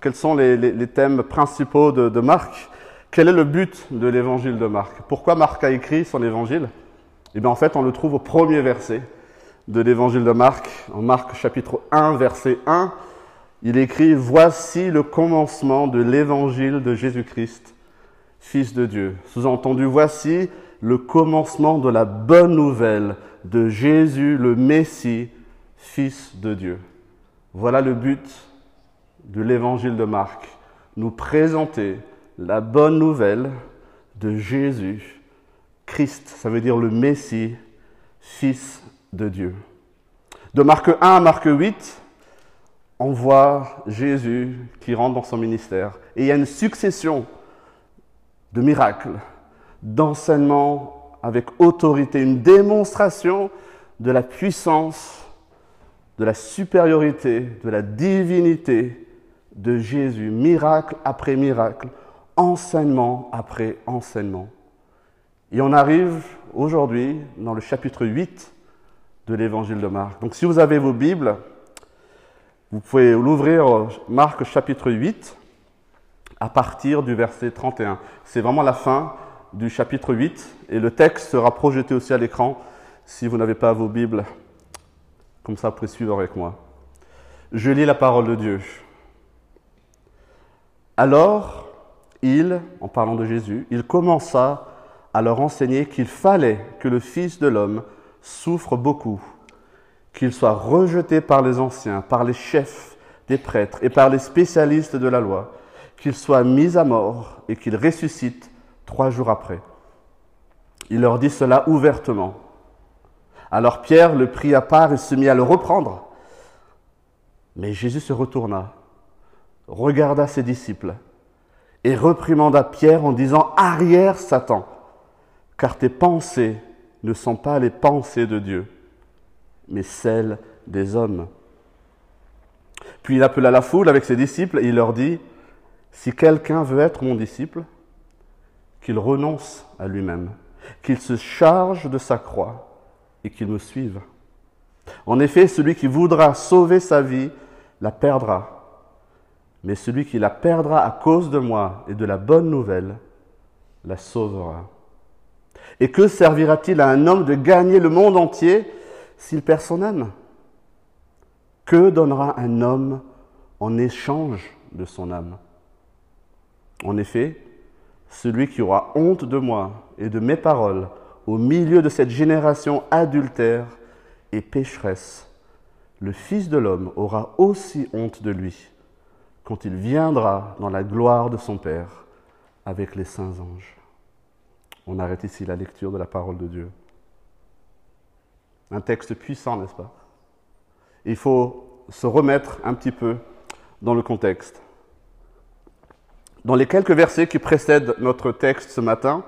Quels sont les, thèmes principaux de, de, Marc? Quel est le but de l'évangile de Marc? Pourquoi Marc a écrit son évangile? Eh bien, en fait, on le trouve au premier verset de l'évangile de Marc, en Marc chapitre 1, verset 1. Il écrit Voici le commencement de l'évangile de Jésus-Christ, Fils de Dieu. Sous-entendu, voici le commencement de la bonne nouvelle de Jésus le Messie, Fils de Dieu. Voilà le but de l'évangile de Marc, nous présenter la bonne nouvelle de Jésus, Christ, ça veut dire le Messie, Fils de Dieu. De Marc 1 à Marc 8, on voit Jésus qui rentre dans son ministère. Et il y a une succession de miracles, d'enseignements avec autorité, une démonstration de la puissance, de la supériorité, de la divinité de Jésus, miracle après miracle, enseignement après enseignement. Et on arrive aujourd'hui dans le chapitre 8 de l'évangile de Marc. Donc si vous avez vos Bibles, vous pouvez l'ouvrir Marc chapitre 8 à partir du verset 31. C'est vraiment la fin du chapitre 8 et le texte sera projeté aussi à l'écran si vous n'avez pas vos Bibles. Comme ça, vous pouvez suivre avec moi. Je lis la parole de Dieu. Alors, il, en parlant de Jésus, il commença à leur enseigner qu'il fallait que le Fils de l'homme souffre beaucoup, qu'il soit rejeté par les anciens, par les chefs des prêtres et par les spécialistes de la loi, qu'il soit mis à mort et qu'il ressuscite trois jours après. Il leur dit cela ouvertement. Alors Pierre le prit à part et se mit à le reprendre. Mais Jésus se retourna, regarda ses disciples et reprimanda Pierre en disant Arrière Satan, car tes pensées ne sont pas les pensées de Dieu, mais celles des hommes. Puis il appela la foule avec ses disciples et il leur dit, Si quelqu'un veut être mon disciple, qu'il renonce à lui-même, qu'il se charge de sa croix et qu'il me suive. En effet, celui qui voudra sauver sa vie la perdra, mais celui qui la perdra à cause de moi et de la bonne nouvelle la sauvera. Et que servira-t-il à un homme de gagner le monde entier s'il perd son âme? Que donnera un homme en échange de son âme? En effet, celui qui aura honte de moi et de mes paroles au milieu de cette génération adultère et pécheresse, le Fils de l'homme aura aussi honte de lui quand il viendra dans la gloire de son Père avec les saints anges. On arrête ici la lecture de la parole de Dieu. Un texte puissant, n'est-ce pas? Il faut se remettre un petit peu dans le contexte. Dans les quelques versets qui précèdent notre texte ce matin,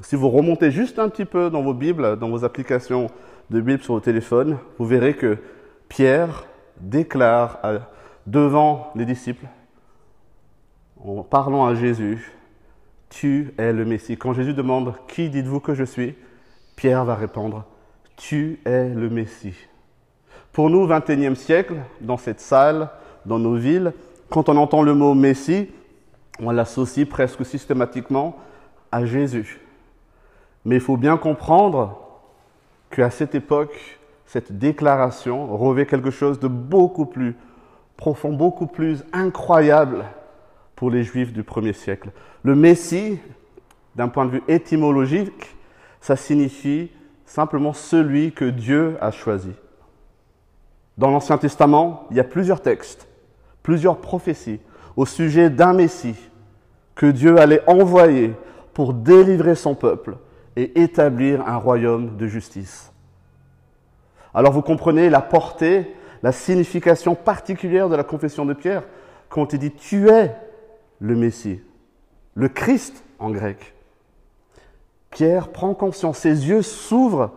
si vous remontez juste un petit peu dans vos Bibles, dans vos applications de Bible sur vos téléphones, vous verrez que Pierre déclare devant les disciples, en parlant à Jésus, tu es le Messie. Quand Jésus demande Qui dites-vous que je suis? Pierre va répondre Tu es le Messie. Pour nous, 21e siècle, dans cette salle, dans nos villes, quand on entend le mot Messie, on l'associe presque systématiquement à Jésus. Mais il faut bien comprendre qu'à cette époque, cette déclaration revêt quelque chose de beaucoup plus profond, beaucoup plus incroyable pour les Juifs du premier siècle. Le Messie, d'un point de vue étymologique, ça signifie simplement celui que Dieu a choisi. Dans l'Ancien Testament, il y a plusieurs textes, plusieurs prophéties au sujet d'un Messie que Dieu allait envoyer pour délivrer son peuple et établir un royaume de justice. Alors vous comprenez la portée, la signification particulière de la confession de Pierre quand il dit tu es le Messie, le Christ en grec. Pierre prend conscience, ses yeux s'ouvrent,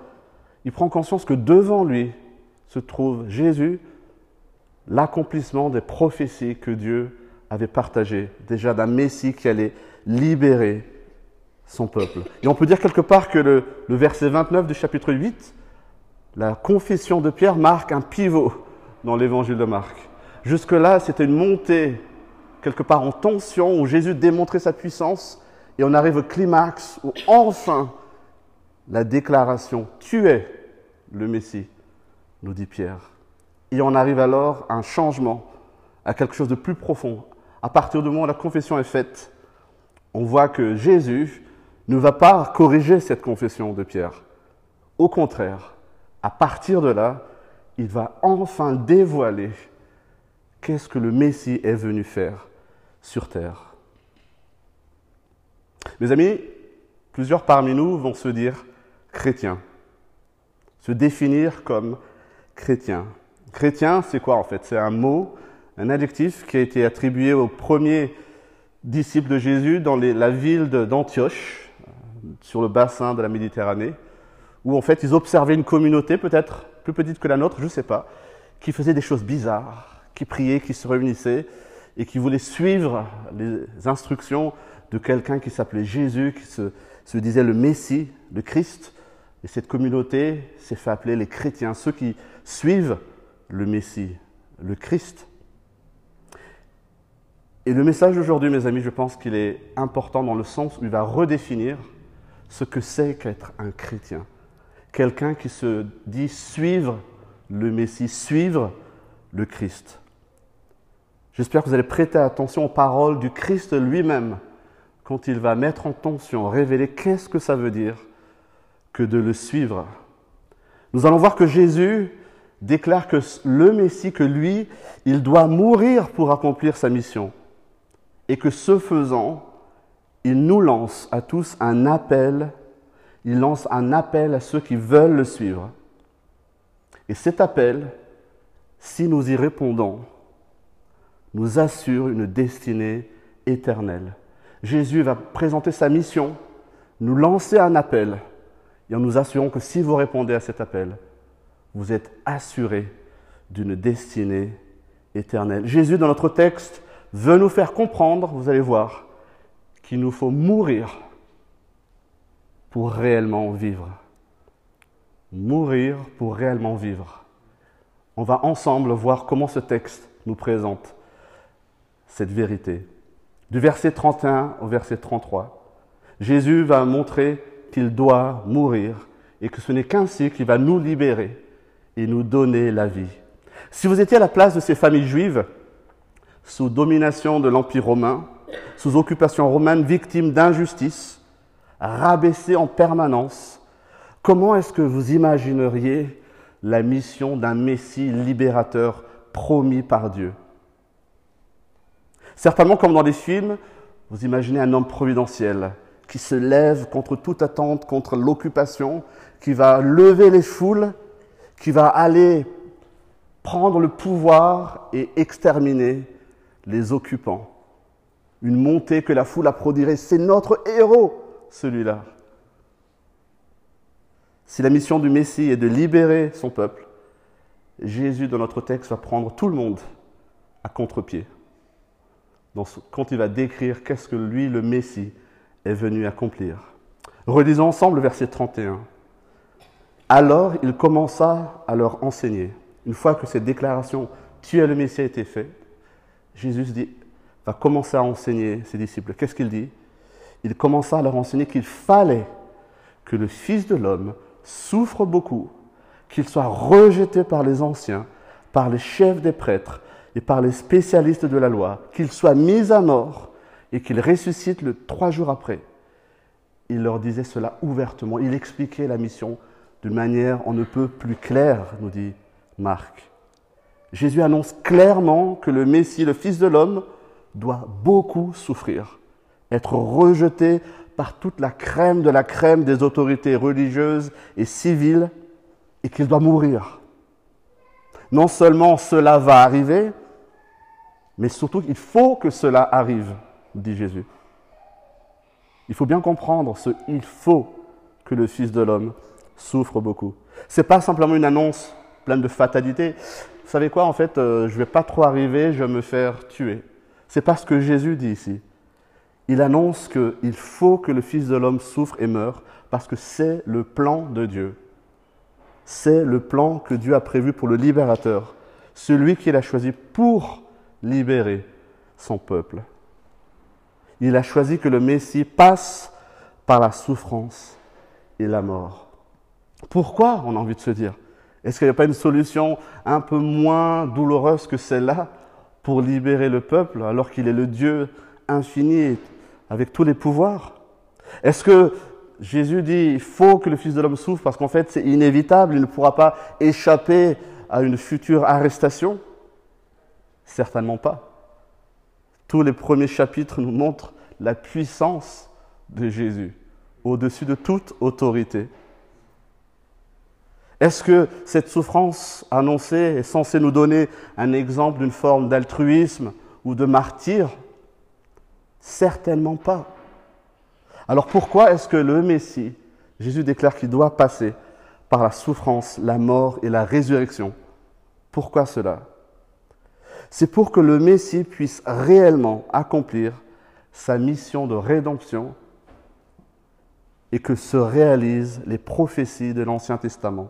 il prend conscience que devant lui se trouve Jésus, l'accomplissement des prophéties que Dieu avait partagées, déjà d'un Messie qui allait libérer son peuple. Et on peut dire quelque part que le, le verset 29 du chapitre 8, la confession de Pierre marque un pivot dans l'évangile de Marc. Jusque-là, c'était une montée quelque part en tension, où Jésus démontrait sa puissance, et on arrive au climax, où enfin la déclaration Tu es le Messie, nous dit Pierre. Et on arrive alors à un changement, à quelque chose de plus profond. À partir du moment où la confession est faite, on voit que Jésus ne va pas corriger cette confession de Pierre. Au contraire, à partir de là, il va enfin dévoiler qu'est-ce que le Messie est venu faire sur terre. Mes amis, plusieurs parmi nous vont se dire chrétiens, se définir comme chrétiens. Chrétien, c'est quoi en fait? C'est un mot, un adjectif qui a été attribué aux premiers disciples de Jésus dans la ville d'Antioche, sur le bassin de la Méditerranée, où en fait ils observaient une communauté peut-être plus petite que la nôtre, je ne sais pas, qui faisait des choses bizarres, qui priait, qui se réunissait et qui voulait suivre les instructions de quelqu'un qui s'appelait Jésus, qui se, se, disait le Messie, le Christ. Et cette communauté s'est fait appeler les chrétiens, ceux qui suivent le Messie, le Christ. Et le message d'aujourd'hui, mes amis, je pense qu'il est important dans le sens où il va redéfinir ce que c'est qu'être un chrétien. Quelqu'un qui se dit suivre le Messie, suivre le Christ. J'espère que vous allez prêter attention aux paroles du Christ lui-même quand il va mettre en tension, révéler qu'est-ce que ça veut dire que de le suivre. Nous allons voir que Jésus déclare que le Messie, que lui, il doit mourir pour accomplir sa mission. Et que ce faisant, il nous lance à tous un appel, il lance un appel à ceux qui veulent le suivre. Et cet appel, si nous y répondons, nous assure une destinée éternelle. Jésus va présenter sa mission, nous lancer un appel, et en nous assurant que si vous répondez à cet appel, vous êtes assurés d'une destinée éternelle. Jésus, dans notre texte, veut nous faire comprendre, vous allez voir, qu'il nous faut mourir pour réellement vivre. Mourir pour réellement vivre. On va ensemble voir comment ce texte nous présente cette vérité. Du verset 31 au verset 33, Jésus va montrer qu'il doit mourir et que ce n'est qu'ainsi qu'il va nous libérer et nous donner la vie. Si vous étiez à la place de ces familles juives, sous domination de l'Empire romain, sous occupation romaine, victimes d'injustice, rabaissées en permanence, comment est-ce que vous imagineriez la mission d'un Messie libérateur promis par Dieu? Certainement, comme dans les films, vous imaginez un homme providentiel qui se lève contre toute attente, contre l'occupation, qui va lever les foules, qui va aller prendre le pouvoir et exterminer les occupants. Une montée que la foule applaudirait. C'est notre héros, celui-là. Si la mission du Messie est de libérer son peuple, Jésus, dans notre texte, va prendre tout le monde à contre-pied quand il va décrire qu'est-ce que lui, le Messie, est venu accomplir. Relisons ensemble le verset 31. Alors il commença à leur enseigner. Une fois que cette déclaration, tu es le Messie, a été faite, Jésus dit, va commencer à enseigner ses disciples. Qu'est-ce qu'il dit? Il commença à leur enseigner qu'il fallait que le Fils de l'homme souffre beaucoup, qu'il soit rejeté par les anciens, par les chefs des prêtres et par les spécialistes de la loi, qu'il soit mis à mort et qu'il ressuscite le trois jours après. Il leur disait cela ouvertement. Il expliquait la mission d'une manière on ne peut plus claire, nous dit Marc. Jésus annonce clairement que le Messie, le Fils de l'homme, doit beaucoup souffrir, être rejeté par toute la crème de la crème des autorités religieuses et civiles, et qu'il doit mourir. Non seulement cela va arriver, mais surtout, il faut que cela arrive, dit Jésus. Il faut bien comprendre ce il faut que le Fils de l'homme souffre beaucoup. Ce n'est pas simplement une annonce pleine de fatalité. Vous savez quoi, en fait, euh, je vais pas trop arriver, je vais me faire tuer. C'est pas ce que Jésus dit ici. Il annonce qu'il faut que le Fils de l'homme souffre et meure parce que c'est le plan de Dieu. C'est le plan que Dieu a prévu pour le libérateur, celui qu'il a choisi pour libérer son peuple. Il a choisi que le Messie passe par la souffrance et la mort. Pourquoi on a envie de se dire? Est-ce qu'il n'y a pas une solution un peu moins douloureuse que celle-là pour libérer le peuple alors qu'il est le Dieu infini avec tous les pouvoirs Est-ce que Jésus dit il faut que le Fils de l'homme souffre parce qu'en fait c'est inévitable, il ne pourra pas échapper à une future arrestation? Certainement pas. Tous les premiers chapitres nous montrent la puissance de Jésus au-dessus de toute autorité. Est-ce que cette souffrance annoncée est censée nous donner un exemple d'une forme d'altruisme ou de martyr? Certainement pas. Alors pourquoi est-ce que le Messie, Jésus déclare qu'il doit passer par la souffrance, la mort et la résurrection? Pourquoi cela? C'est pour que le Messie puisse réellement accomplir sa mission de rédemption et que se réalisent les prophéties de l'Ancien Testament.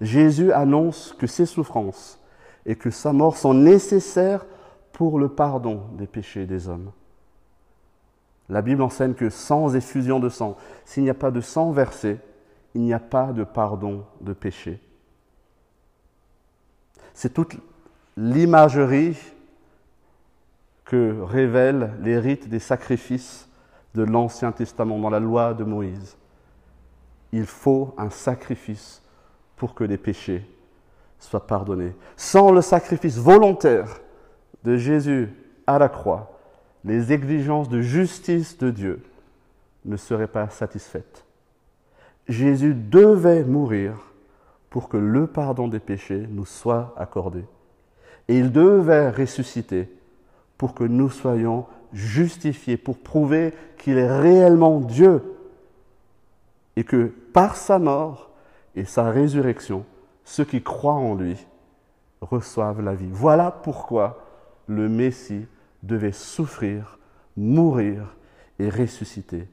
Jésus annonce que ses souffrances et que sa mort sont nécessaires pour le pardon des péchés des hommes. La Bible enseigne que sans effusion de sang, s'il n'y a pas de sang versé, il n'y a pas de pardon de péché. C'est toute l'imagerie que révèlent les rites des sacrifices de l'Ancien Testament dans la loi de Moïse. Il faut un sacrifice pour que les péchés soient pardonnés. Sans le sacrifice volontaire de Jésus à la croix, les exigences de justice de Dieu ne seraient pas satisfaites. Jésus devait mourir pour que le pardon des péchés nous soit accordé. Et il devait ressusciter pour que nous soyons justifiés, pour prouver qu'il est réellement Dieu et que par sa mort et sa résurrection, ceux qui croient en lui reçoivent la vie. Voilà pourquoi le Messie devait souffrir, mourir et ressusciter.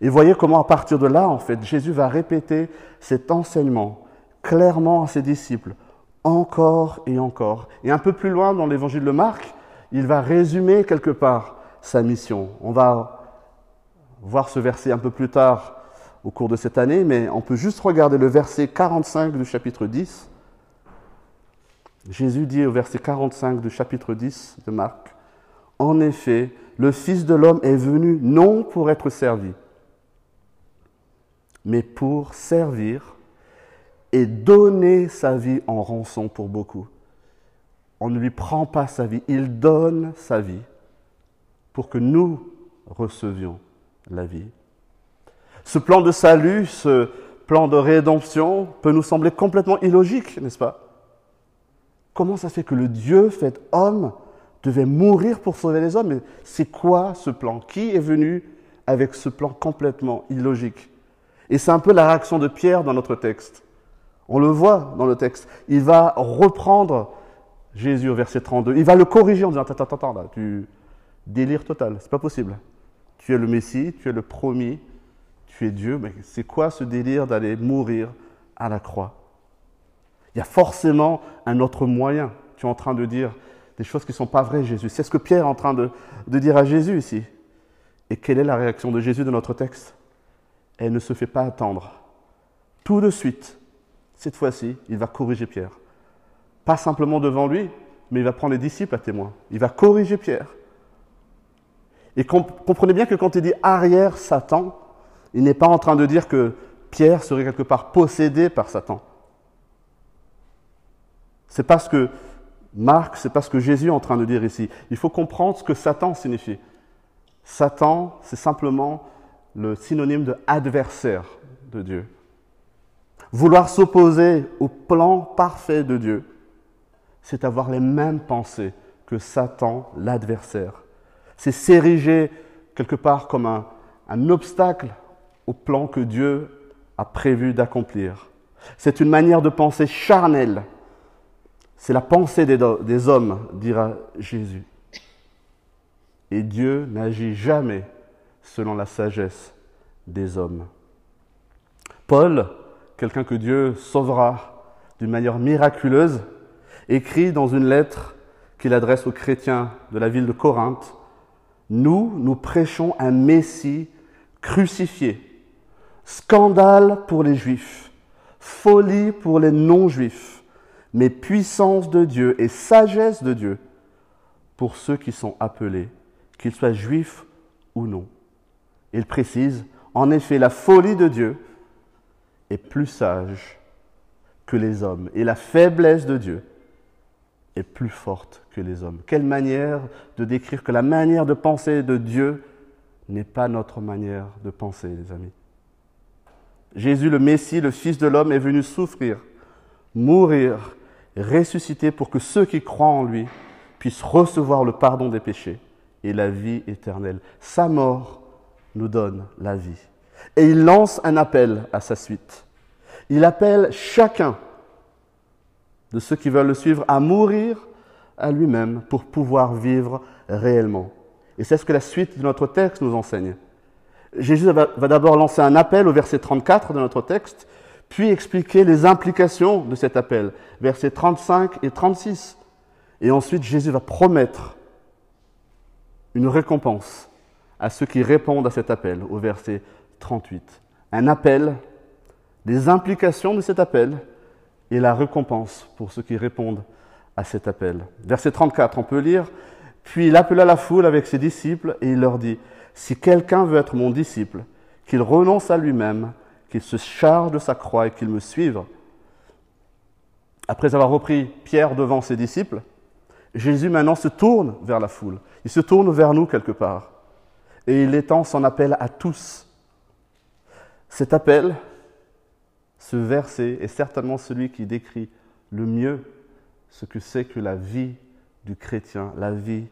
Et voyez comment à partir de là, en fait, Jésus va répéter cet enseignement clairement à ses disciples, encore et encore. Et un peu plus loin dans l'évangile de Marc, il va résumer quelque part sa mission. On va voir ce verset un peu plus tard au cours de cette année, mais on peut juste regarder le verset 45 du chapitre 10. Jésus dit au verset 45 du chapitre 10 de Marc, En effet, le Fils de l'homme est venu non pour être servi, mais pour servir et donner sa vie en rançon pour beaucoup. On ne lui prend pas sa vie, il donne sa vie pour que nous recevions la vie. Ce plan de salut, ce plan de rédemption peut nous sembler complètement illogique, n'est-ce pas? Comment ça fait que le Dieu fait homme devait mourir pour sauver les hommes? C'est quoi ce plan? Qui est venu avec ce plan complètement illogique? Et c'est un peu la réaction de Pierre dans notre texte. On le voit dans le texte. Il va reprendre Jésus au verset 32. Il va le corriger en disant Attends, attends, attends, là, tu délire total, c'est pas possible. Tu es le Messie, tu es le promis, tu es Dieu, mais c'est quoi ce délire d'aller mourir à la croix? Il y a forcément un autre moyen. Tu es en train de dire des choses qui ne sont pas vraies, Jésus. C'est ce que Pierre est en train de, dire à Jésus ici. Et quelle est la réaction de Jésus de notre texte? Elle ne se fait pas attendre. Tout de suite, cette fois-ci, il va corriger Pierre. Pas simplement devant lui, mais il va prendre les disciples à témoin. Il va corriger Pierre. Et comprenez bien que quand il dit arrière Satan, il n'est pas en train de dire que Pierre serait quelque part possédé par Satan. C'est pas ce que Marc, c'est pas ce que Jésus est en train de dire ici. Il faut comprendre ce que Satan signifie. Satan, c'est simplement le synonyme de adversaire de Dieu. Vouloir s'opposer au plan parfait de Dieu, c'est avoir les mêmes pensées que Satan, l'adversaire c'est s'ériger quelque part comme un, obstacle au plan que Dieu a prévu d'accomplir. C'est une manière de penser charnelle. C'est la pensée des, hommes, dira Jésus. Et Dieu n'agit jamais selon la sagesse des hommes. Paul, quelqu'un que Dieu sauvera d'une manière miraculeuse, écrit dans une lettre qu'il adresse aux chrétiens de la ville de Corinthe. Nous, nous prêchons un Messie crucifié, scandale pour les Juifs, folie pour les non-Juifs, mais puissance de Dieu et sagesse de Dieu pour ceux qui sont appelés, qu'ils soient juifs ou non. Il précise, en effet, la folie de Dieu est plus sage que les hommes, et la faiblesse de Dieu est plus forte que les hommes. Quelle manière de décrire que la manière de penser de Dieu n'est pas notre manière de penser, les amis. Jésus, le Messie, le Fils de l'homme, est venu souffrir, mourir, ressusciter pour que ceux qui croient en lui puissent recevoir le pardon des péchés et la vie éternelle. Sa mort nous donne la vie. Et il lance un appel à sa suite. Il appelle chacun de ceux qui veulent le suivre à mourir à lui-même pour pouvoir vivre réellement. Et c'est ce que la suite de notre texte nous enseigne. Jésus va, d'abord lancer un appel au verset 34 de notre texte, puis expliquer les implications de cet appel, versets 35 et 36. Et ensuite, Jésus va promettre une récompense à ceux qui répondent à cet appel, au verset 38. Un appel, des implications de cet appel et la récompense pour ceux qui répondent à cet appel. Verset 34, on peut lire, Puis il appela la foule avec ses disciples et il leur dit, Si quelqu'un veut être mon disciple, qu'il renonce à lui-même, qu'il se charge de sa croix et qu'il me suive. Après avoir repris Pierre devant ses disciples, Jésus maintenant se tourne vers la foule. Il se tourne vers nous quelque part. Et il étend son appel à tous. Cet appel, ce verset est certainement celui qui décrit le mieux ce que c'est que la vie du chrétien, la vie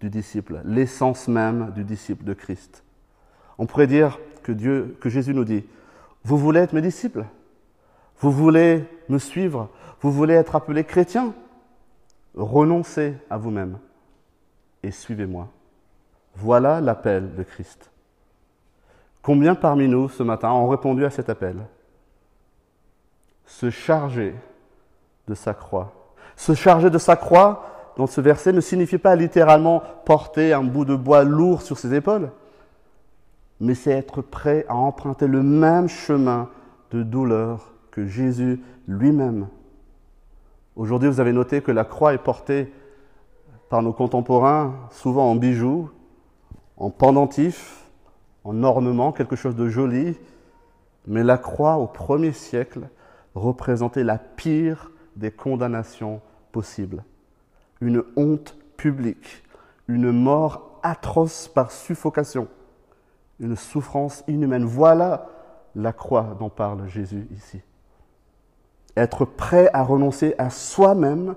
du disciple, l'essence même du disciple de Christ. On pourrait dire que Dieu, que Jésus nous dit, vous voulez être mes disciples, vous voulez me suivre, vous voulez être appelé chrétien, renoncez à vous-même et suivez-moi. Voilà l'appel de Christ. Combien parmi nous ce matin ont répondu à cet appel? Se charger de sa croix. Se charger de sa croix, dans ce verset, ne signifie pas littéralement porter un bout de bois lourd sur ses épaules, mais c'est être prêt à emprunter le même chemin de douleur que Jésus lui-même Aujourd'hui, vous avez noté que la croix est portée par nos contemporains, souvent en bijoux, en pendentifs, en ornements, quelque chose de joli. Mais la croix, au premier siècle, représentait la pire des condamnations possibles. Une honte publique, une mort atroce par suffocation, une souffrance inhumaine. Voilà la croix dont parle Jésus ici. Être prêt à renoncer à soi-même,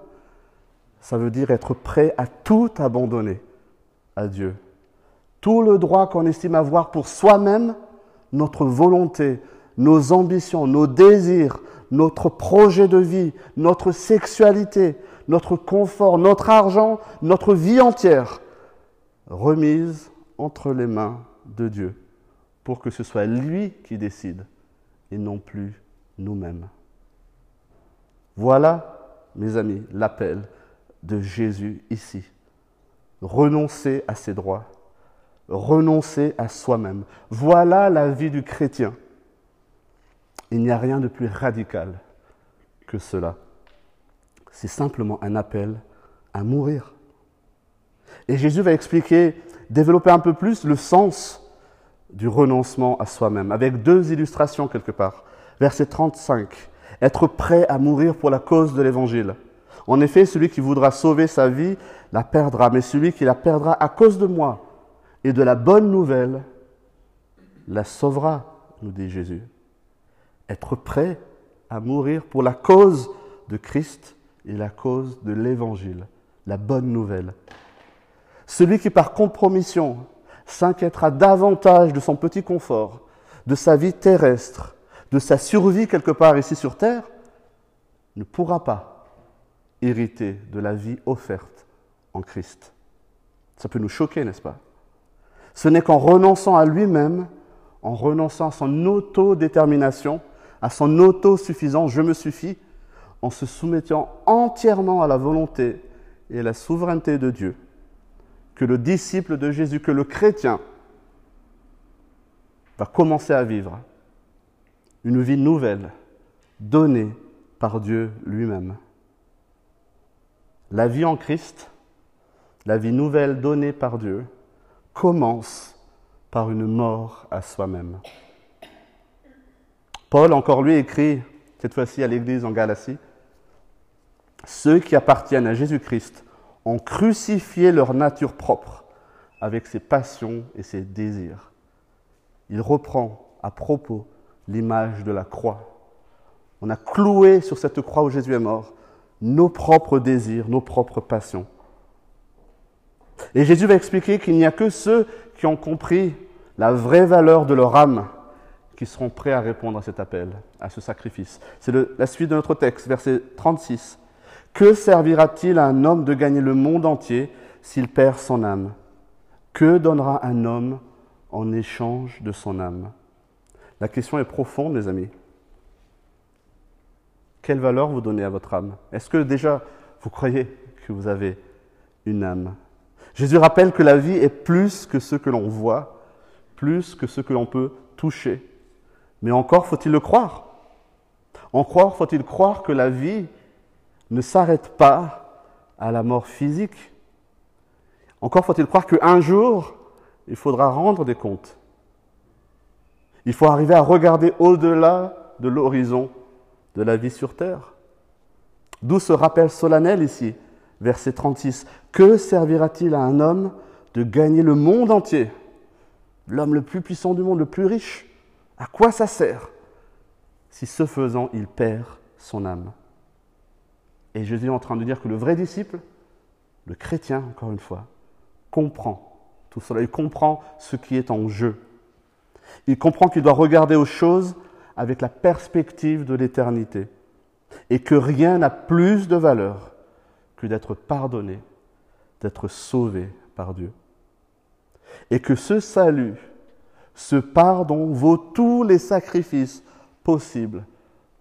ça veut dire être prêt à tout abandonner à Dieu. Tout le droit qu'on estime avoir pour soi-même, notre volonté, nos ambitions, nos désirs, notre projet de vie, notre sexualité, notre confort, notre argent, notre vie entière, remise entre les mains de Dieu, pour que ce soit lui qui décide et non plus nous-mêmes. Voilà, mes amis, l'appel de Jésus ici. Renoncer à ses droits, renoncer à soi-même. Voilà la vie du chrétien. Il n'y a rien de plus radical que cela. C'est simplement un appel à mourir. Et Jésus va expliquer, développer un peu plus le sens du renoncement à soi-même, avec deux illustrations quelque part. Verset 35 être prêt à mourir pour la cause de l'Évangile. En effet, celui qui voudra sauver sa vie la perdra, mais celui qui la perdra à cause de moi et de la bonne nouvelle la sauvera, nous dit Jésus. Être prêt à mourir pour la cause de Christ et la cause de l'Évangile, la bonne nouvelle. Celui qui par compromission s'inquiétera davantage de son petit confort, de sa vie terrestre, de sa survie quelque part ici sur terre, ne pourra pas hériter de la vie offerte en Christ. Ça peut nous choquer, n'est-ce pas? Ce n'est qu'en renonçant à lui-même, en renonçant à son autodétermination, à son autosuffisance, je me suffis, en se soumettant entièrement à la volonté et la souveraineté de Dieu que le disciple de Jésus, que le chrétien va commencer à vivre une vie nouvelle donnée par Dieu lui-même. La vie en Christ, la vie nouvelle donnée par Dieu, commence par une mort à soi-même. Paul, encore lui, écrit, cette fois-ci à l'église en Galatie, Ceux qui appartiennent à Jésus-Christ ont crucifié leur nature propre avec ses passions et ses désirs. Il reprend à propos l'image de la croix. On a cloué sur cette croix où Jésus est mort nos propres désirs, nos propres passions. Et Jésus va expliquer qu'il n'y a que ceux qui ont compris la vraie valeur de leur âme qui seront prêts à répondre à cet appel, à ce sacrifice. C'est la suite de notre texte, verset 36. Que servira-t-il à un homme de gagner le monde entier s'il perd son âme? Que donnera un homme en échange de son âme? La question est profonde, mes amis. Quelle valeur vous donnez à votre âme? Est-ce que déjà vous croyez que vous avez une âme? Jésus rappelle que la vie est plus que ce que l'on voit, plus que ce que l'on peut toucher. Mais encore faut-il le croire. Encore faut-il croire que la vie ne s'arrête pas à la mort physique. Encore faut-il croire qu'un jour, il faudra rendre des comptes. Il faut arriver à regarder au-delà de l'horizon de la vie sur terre. D'où ce rappel solennel ici, verset 36. Que servira-t-il à un homme de gagner le monde entier L'homme le plus puissant du monde, le plus riche? À quoi ça sert si ce faisant il perd son âme? Et Jésus est en train de dire que le vrai disciple, le chrétien encore une fois, comprend tout cela. Il comprend ce qui est en jeu. Il comprend qu'il doit regarder aux choses avec la perspective de l'éternité et que rien n'a plus de valeur que d'être pardonné, d'être sauvé par Dieu. Et que ce salut, ce pardon vaut tous les sacrifices possibles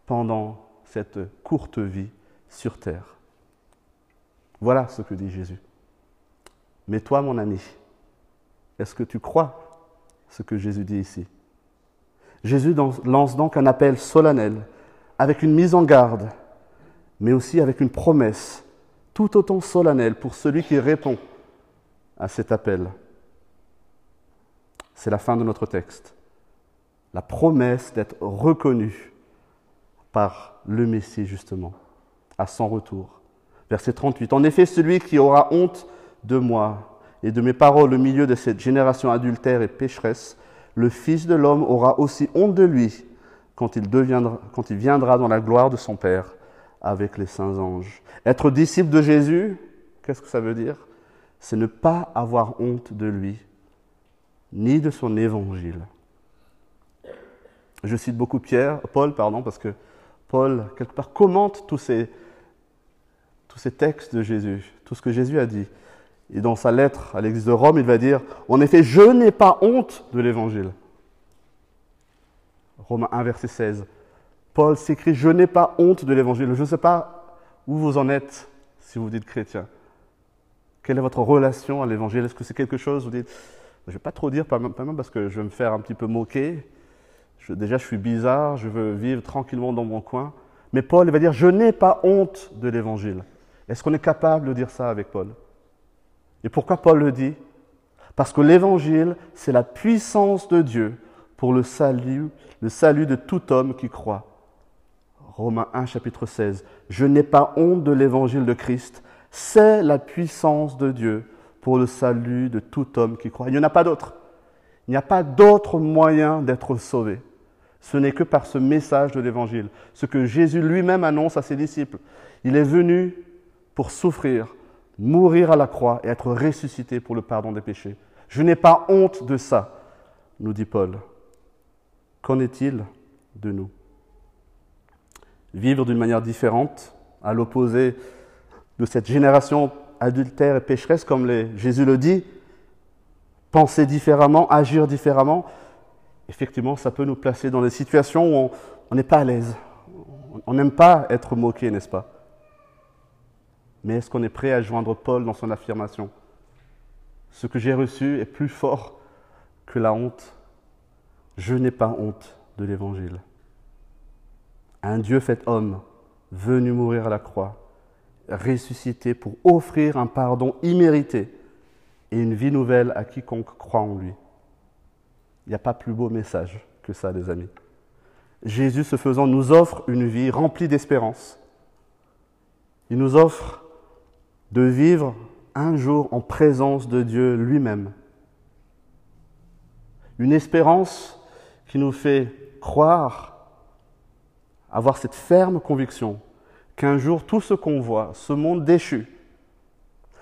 pendant cette courte vie sur terre. Voilà ce que dit Jésus. Mais toi, mon ami, est-ce que tu crois ce que Jésus dit ici? Jésus lance donc un appel solennel, avec une mise en garde, mais aussi avec une promesse tout autant solennelle pour celui qui répond à cet appel. C'est la fin de notre texte. La promesse d'être reconnu par le Messie, justement, à son retour. Verset 38. En effet, celui qui aura honte de moi et de mes paroles au milieu de cette génération adultère et pécheresse, le Fils de l'homme aura aussi honte de lui quand il, deviendra, quand il viendra dans la gloire de son Père avec les saints anges. Être disciple de Jésus, qu'est-ce que ça veut dire? C'est ne pas avoir honte de lui, ni de son évangile. Je cite beaucoup Pierre, Paul, pardon, parce que Paul, quelque part, commente tous ces, tous ces textes de Jésus, tout ce que Jésus a dit. Et dans sa lettre à l'église de Rome, il va dire, en effet, je n'ai pas honte de l'évangile. Romains 1, verset 16. Paul s'écrit, je n'ai pas honte de l'évangile. Je ne sais pas où vous en êtes si vous dites chrétien. Quelle est votre relation à l'évangile? Est-ce que c'est quelque chose, vous dites, je ne vais pas trop dire, pas même parce que je vais me faire un petit peu moquer. déjà, je suis bizarre, je veux vivre tranquillement dans mon coin. Mais Paul, il va dire, je n'ai pas honte de l'évangile. Est-ce qu'on est capable de dire ça avec Paul? Et pourquoi Paul le dit? Parce que l'évangile, c'est la puissance de Dieu pour le salut, le salut de tout homme qui croit. Romains 1, chapitre 16. Je n'ai pas honte de l'évangile de Christ. C'est la puissance de Dieu pour le salut de tout homme qui croit. Il n'y en a pas d'autre. Il n'y a pas d'autre moyen d'être sauvé. Ce n'est que par ce message de l'évangile, ce que Jésus lui-même annonce à ses disciples. Il est venu pour souffrir, mourir à la croix et être ressuscité pour le pardon des péchés. Je n'ai pas honte de ça, nous dit Paul. Qu'en est-il de nous? Vivre d'une manière différente, à l'opposé de cette génération adultère et pécheresse, comme Jésus le dit, penser différemment, agir différemment, effectivement, ça peut nous placer dans des situations où on n'est pas à l'aise. On n'aime pas être moqué, n'est-ce pas? Mais est-ce qu'on est prêt à joindre Paul dans son affirmation? Ce que j'ai reçu est plus fort que la honte. Je n'ai pas honte de l'Évangile. Un Dieu fait homme, venu mourir à la croix, ressuscité pour offrir un pardon immérité et une vie nouvelle à quiconque croit en lui. Il n'y a pas plus beau message que ça, les amis. Jésus, ce faisant, nous offre une vie remplie d'espérance. Il nous offre de vivre un jour en présence de Dieu lui-même. Une espérance qui nous fait croire, avoir cette ferme conviction qu'un jour tout ce qu'on voit, ce monde déchu,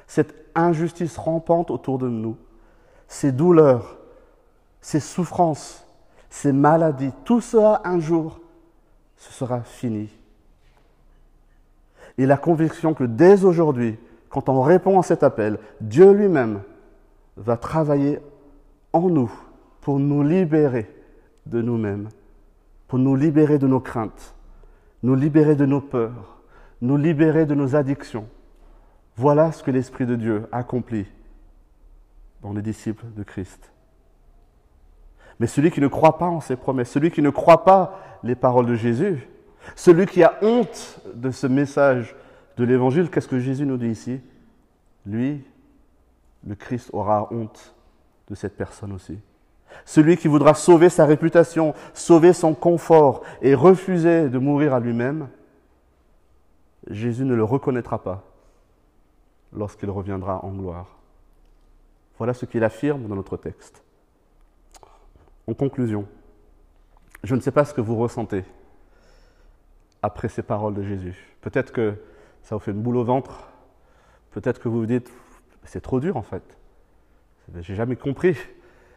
cette injustice rampante autour de nous, ces douleurs, ces souffrances, ces maladies, tout cela un jour, ce sera fini. Et la conviction que dès aujourd'hui, quand on répond à cet appel, Dieu lui-même va travailler en nous pour nous libérer de nous-mêmes, pour nous libérer de nos craintes, nous libérer de nos peurs, nous libérer de nos addictions. Voilà ce que l'Esprit de Dieu accomplit dans les disciples de Christ. Mais celui qui ne croit pas en ses promesses, celui qui ne croit pas les paroles de Jésus, celui qui a honte de ce message de l'Évangile, qu'est-ce que Jésus nous dit ici? Lui, le Christ aura honte de cette personne aussi. Celui qui voudra sauver sa réputation, sauver son confort et refuser de mourir à lui-même, Jésus ne le reconnaîtra pas lorsqu'il reviendra en gloire. Voilà ce qu'il affirme dans notre texte. En conclusion, je ne sais pas ce que vous ressentez après ces paroles de Jésus. Peut-être que ça vous fait une boule au ventre. Peut-être que vous vous dites, c'est trop dur en fait. J'ai jamais compris.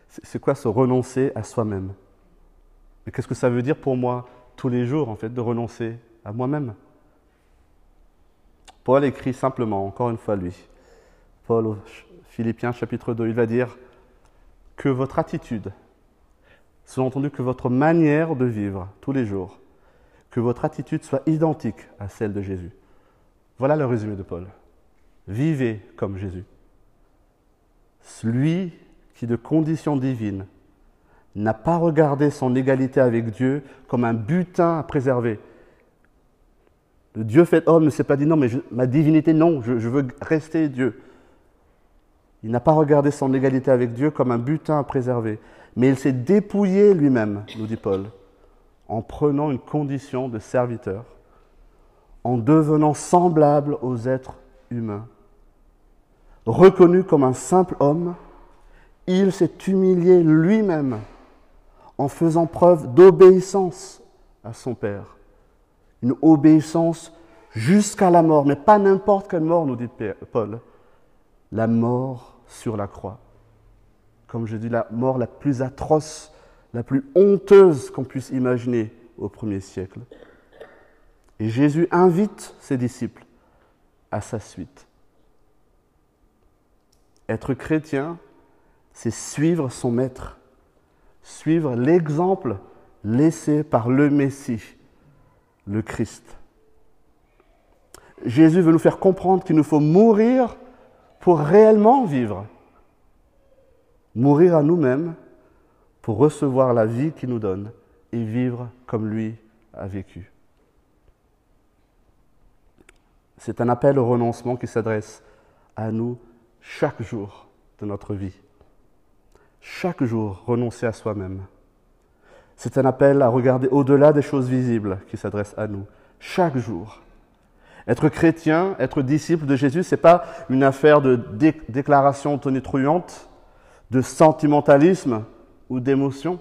C'est quoi se renoncer à soi-même? Mais qu'est-ce que ça veut dire pour moi tous les jours en fait de renoncer à moi-même? Paul écrit simplement, encore une fois lui, Paul au Philippiens chapitre 2, il va dire que votre attitude, sous-entendu que votre manière de vivre tous les jours, que votre attitude soit identique à celle de Jésus. Voilà le résumé de Paul. Vivez comme Jésus. Lui qui, de condition divine, n'a pas regardé son égalité avec Dieu comme un butin à préserver. Le Dieu fait homme ne s'est pas dit non, mais ma divinité, non, je, je veux rester Dieu. Il n'a pas regardé son égalité avec Dieu comme un butin à préserver, mais il s'est dépouillé lui-même, nous dit Paul, en prenant une condition de serviteur en devenant semblable aux êtres humains. Reconnu comme un simple homme, il s'est humilié lui-même en faisant preuve d'obéissance à son Père. Une obéissance jusqu'à la mort, mais pas n'importe quelle mort, nous dit Paul. La mort sur la croix. Comme je dis, la mort la plus atroce, la plus honteuse qu'on puisse imaginer au premier siècle. Et Jésus invite ses disciples à sa suite. Être chrétien, c'est suivre son maître, suivre l'exemple laissé par le Messie, le Christ. Jésus veut nous faire comprendre qu'il nous faut mourir pour réellement vivre. Mourir à nous-mêmes pour recevoir la vie qu'il nous donne et vivre comme lui a vécu. C'est un appel au renoncement qui s'adresse à nous chaque jour de notre vie. Chaque jour, renoncer à soi-même. C'est un appel à regarder au-delà des choses visibles qui s'adresse à nous. Chaque jour. Être chrétien, être disciple de Jésus, ce n'est pas une affaire de déclaration tonitruante, de sentimentalisme ou d'émotion.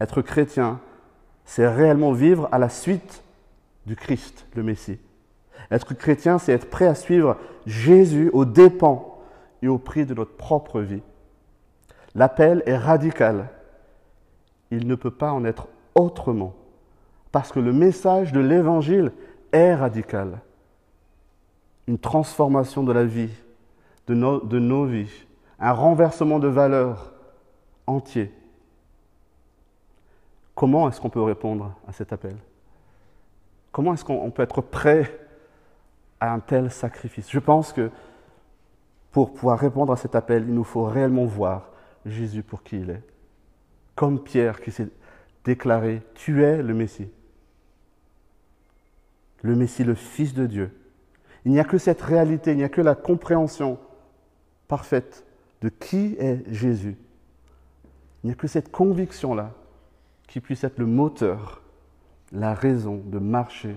Être chrétien, c'est réellement vivre à la suite du Christ, le Messie. Être chrétien, c'est être prêt à suivre Jésus aux dépens et au prix de notre propre vie. L'appel est radical. Il ne peut pas en être autrement, parce que le message de l'Évangile est radical. Une transformation de la vie, de nos, vies, un renversement de valeurs entier. Comment est-ce qu'on peut répondre à cet appel? Comment est-ce qu'on peut être prêt à un tel sacrifice. Je pense que pour pouvoir répondre à cet appel, il nous faut réellement voir Jésus pour qui il est. Comme Pierre qui s'est déclaré, tu es le Messie. Le Messie, le Fils de Dieu. Il n'y a que cette réalité, il n'y a que la compréhension parfaite de qui est Jésus. Il n'y a que cette conviction-là qui puisse être le moteur, la raison de marcher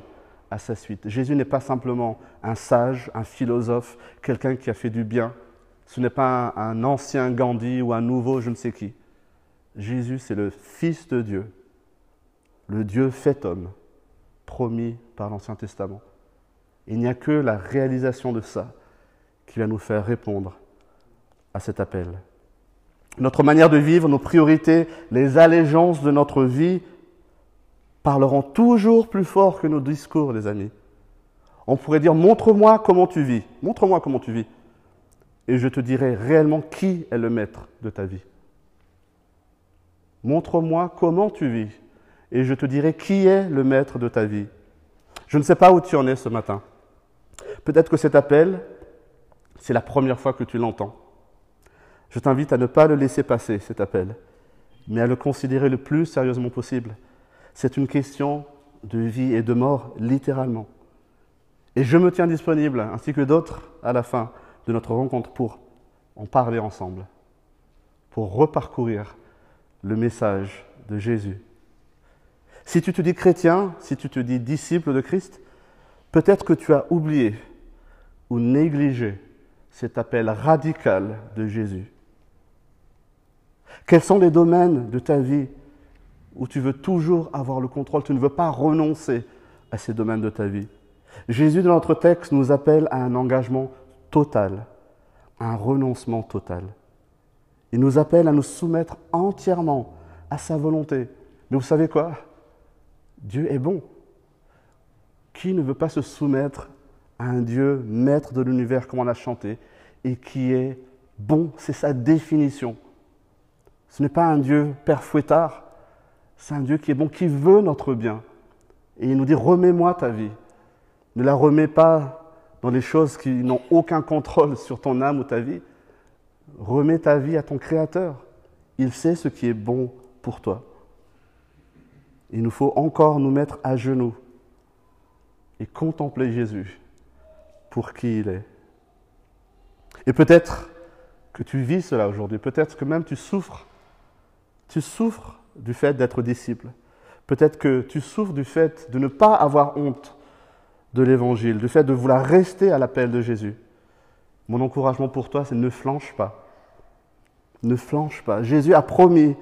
à sa suite. Jésus n'est pas simplement un sage, un philosophe, quelqu'un qui a fait du bien. Ce n'est pas un, ancien Gandhi ou un nouveau je ne sais qui. Jésus, c'est le Fils de Dieu, le Dieu fait homme, promis par l'Ancien Testament. Il n'y a que la réalisation de ça qui va nous faire répondre à cet appel. Notre manière de vivre, nos priorités, les allégeances de notre vie parleront toujours plus fort que nos discours, les amis. On pourrait dire, montre-moi comment tu vis, montre-moi comment tu vis, et je te dirai réellement qui est le maître de ta vie. Montre-moi comment tu vis, et je te dirai qui est le maître de ta vie. Je ne sais pas où tu en es ce matin. Peut-être que cet appel, c'est la première fois que tu l'entends. Je t'invite à ne pas le laisser passer, cet appel, mais à le considérer le plus sérieusement possible. C'est une question de vie et de mort, littéralement. Et je me tiens disponible, ainsi que d'autres, à la fin de notre rencontre pour en parler ensemble, pour reparcourir le message de Jésus. Si tu te dis chrétien, si tu te dis disciple de Christ, peut-être que tu as oublié ou négligé cet appel radical de Jésus. Quels sont les domaines de ta vie où tu veux toujours avoir le contrôle, tu ne veux pas renoncer à ces domaines de ta vie Jésus, dans notre texte, nous appelle à un engagement total, à un renoncement total. Il nous appelle à nous soumettre entièrement à sa volonté. Mais vous savez quoi? Dieu est bon. Qui ne veut pas se soumettre à un Dieu maître de l'univers, comme on a chanté, et qui est bon? C'est sa définition. Ce n'est pas un Dieu père fouettard, c'est un Dieu qui est bon, qui veut notre bien. Et il nous dit, remets-moi ta vie. Ne la remets pas dans les choses qui n'ont aucun contrôle sur ton âme ou ta vie. Remets ta vie à ton Créateur. Il sait ce qui est bon pour toi. Il nous faut encore nous mettre à genoux et contempler Jésus pour qui il est. Et peut-être que tu vis cela aujourd'hui, peut-être que même tu souffres tu souffres du fait d'être disciple. Peut-être que tu souffres du fait de ne pas avoir honte de l'évangile, du fait de vouloir rester à l'appel de Jésus. Mon encouragement pour toi, c'est ne flanche pas. Ne flanche pas. Jésus a promis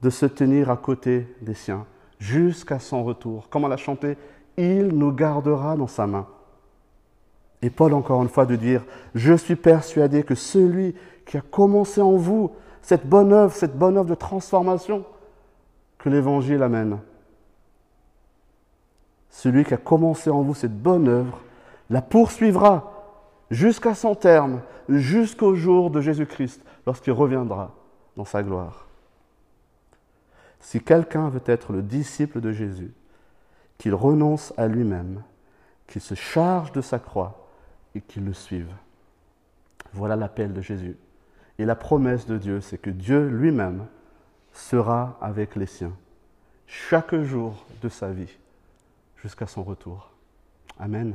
de se tenir à côté des siens jusqu'à son retour. Comme on l'a chanté, il nous gardera dans sa main. Et Paul, encore une fois, de dire, je suis persuadé que celui qui a commencé en vous cette bonne œuvre, cette bonne œuvre de transformation que l'Évangile amène. Celui qui a commencé en vous cette bonne œuvre la poursuivra jusqu'à son terme, jusqu'au jour de Jésus-Christ, lorsqu'il reviendra dans sa gloire. Si quelqu'un veut être le disciple de Jésus, qu'il renonce à lui-même, qu'il se charge de sa croix et qu'il le suive. Voilà l'appel de Jésus. Et la promesse de Dieu, c'est que Dieu lui-même sera avec les siens chaque jour de sa vie jusqu'à son retour. Amen.